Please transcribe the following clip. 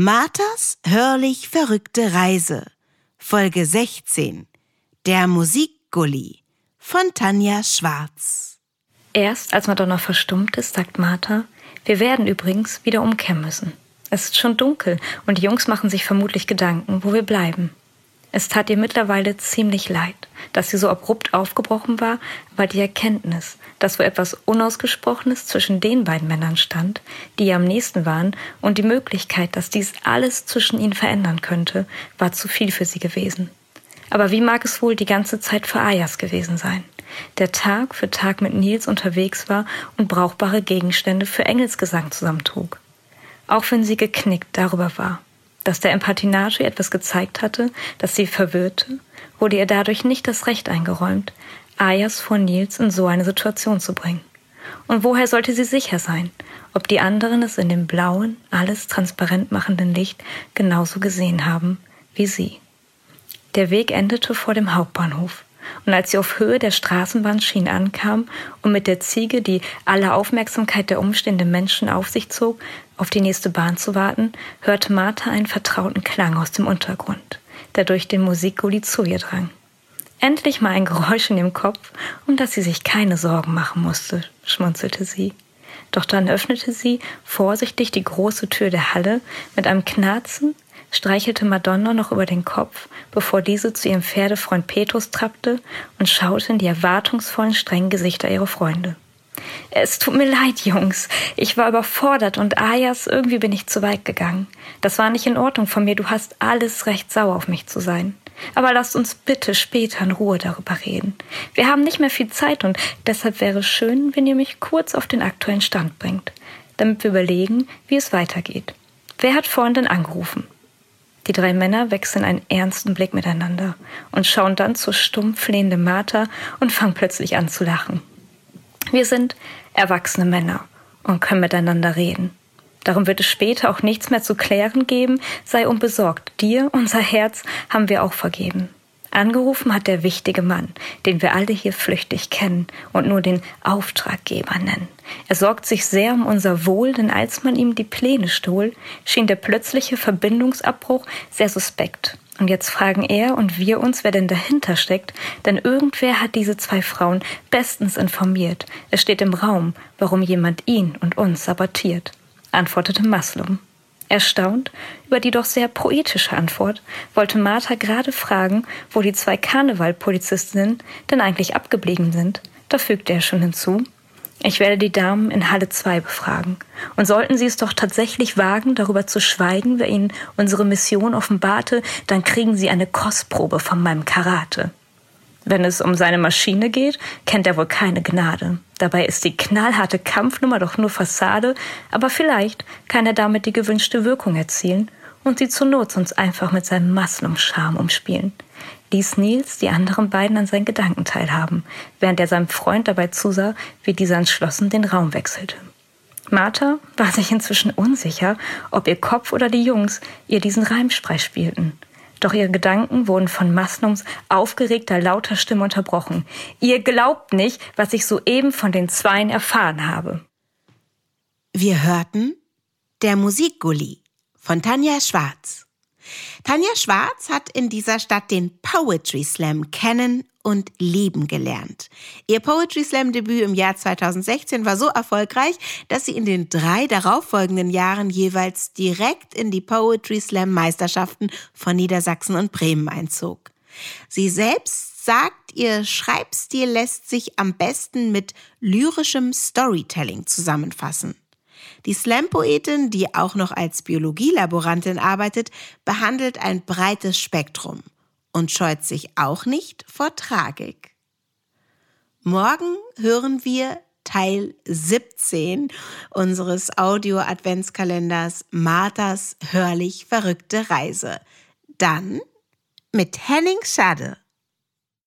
Marthas hörlich verrückte Reise. Folge 16. Der Musikgully von Tanja Schwarz. Erst als Madonna verstummt ist, sagt Martha, wir werden übrigens wieder umkehren müssen. Es ist schon dunkel und die Jungs machen sich vermutlich Gedanken, wo wir bleiben. Es tat ihr mittlerweile ziemlich leid, dass sie so abrupt aufgebrochen war, aber die Erkenntnis, dass wo etwas Unausgesprochenes zwischen den beiden Männern stand, die ihr am nächsten waren, und die Möglichkeit, dass dies alles zwischen ihnen verändern könnte, war zu viel für sie gewesen. Aber wie mag es wohl die ganze Zeit für Ayas gewesen sein, der Tag für Tag mit Nils unterwegs war und brauchbare Gegenstände für Engelsgesang zusammentrug? Auch wenn sie geknickt darüber war, dass der Empathinato etwas gezeigt hatte, das sie verwirrte, wurde ihr dadurch nicht das Recht eingeräumt, Ayas vor Nils in so eine Situation zu bringen. Und woher sollte sie sicher sein, ob die anderen es in dem blauen, alles transparent machenden Licht genauso gesehen haben wie sie? Der Weg endete vor dem Hauptbahnhof. Und als sie auf Höhe der Straßenbahnschienen ankam und mit der Ziege, die alle Aufmerksamkeit der umstehenden Menschen auf sich zog, auf die nächste Bahn zu warten, hörte Martha einen vertrauten Klang aus dem Untergrund, der durch den Musikgully zu ihr drang. Endlich mal ein Geräusch in ihrem Kopf, um das sie sich keine Sorgen machen musste, schmunzelte sie. Doch dann öffnete sie vorsichtig die große Tür der Halle mit einem Knarzen, streichelte Madonna noch über den Kopf, bevor diese zu ihrem Pferdefreund Petrus trappte und schaute in die erwartungsvollen, strengen Gesichter ihrer Freunde. Es tut mir leid, Jungs. Ich war überfordert und Ayas, irgendwie bin ich zu weit gegangen. Das war nicht in Ordnung von mir. Du hast alles recht sauer auf mich zu sein. Aber lasst uns bitte später in Ruhe darüber reden. Wir haben nicht mehr viel Zeit und deshalb wäre es schön, wenn ihr mich kurz auf den aktuellen Stand bringt, damit wir überlegen, wie es weitergeht. Wer hat vorhin denn angerufen? Die drei Männer wechseln einen ernsten Blick miteinander und schauen dann zur stumm flehenden Martha und fangen plötzlich an zu lachen. Wir sind erwachsene Männer und können miteinander reden. Darum wird es später auch nichts mehr zu klären geben, sei unbesorgt. Dir, unser Herz, haben wir auch vergeben. Angerufen hat der wichtige Mann, den wir alle hier flüchtig kennen und nur den Auftraggeber nennen. Er sorgt sich sehr um unser Wohl, denn als man ihm die Pläne stohl, schien der plötzliche Verbindungsabbruch sehr suspekt. Und jetzt fragen er und wir uns, wer denn dahinter steckt, denn irgendwer hat diese zwei Frauen bestens informiert. Es steht im Raum, warum jemand ihn und uns sabotiert, antwortete Maslum. Erstaunt über die doch sehr poetische Antwort, wollte Martha gerade fragen, wo die zwei Karnevalpolizistinnen denn eigentlich abgeblieben sind. Da fügte er schon hinzu, ich werde die Damen in Halle 2 befragen. Und sollten sie es doch tatsächlich wagen, darüber zu schweigen, wer ihnen unsere Mission offenbarte, dann kriegen sie eine Kostprobe von meinem Karate. Wenn es um seine Maschine geht, kennt er wohl keine Gnade. Dabei ist die knallharte Kampfnummer doch nur Fassade, aber vielleicht kann er damit die gewünschte Wirkung erzielen und sie zur Not sonst einfach mit seinem Maslum-Charme umspielen ließ Nils die anderen beiden an seinen Gedanken teilhaben, während er seinem Freund dabei zusah, wie dieser entschlossen den Raum wechselte. Martha war sich inzwischen unsicher, ob ihr Kopf oder die Jungs ihr diesen Reimsprech spielten. Doch ihre Gedanken wurden von Masnums aufgeregter, lauter Stimme unterbrochen. Ihr glaubt nicht, was ich soeben von den Zweien erfahren habe. Wir hörten Der Musikgully von Tanja Schwarz. Tanja Schwarz hat in dieser Stadt den Poetry Slam kennen und lieben gelernt. Ihr Poetry Slam Debüt im Jahr 2016 war so erfolgreich, dass sie in den drei darauffolgenden Jahren jeweils direkt in die Poetry Slam Meisterschaften von Niedersachsen und Bremen einzog. Sie selbst sagt, ihr Schreibstil lässt sich am besten mit lyrischem Storytelling zusammenfassen. Die Slam-Poetin, die auch noch als Biologielaborantin arbeitet, behandelt ein breites Spektrum und scheut sich auch nicht vor Tragik. Morgen hören wir Teil 17 unseres Audio-Adventskalenders Marthas hörlich verrückte Reise. Dann mit Henning Schade.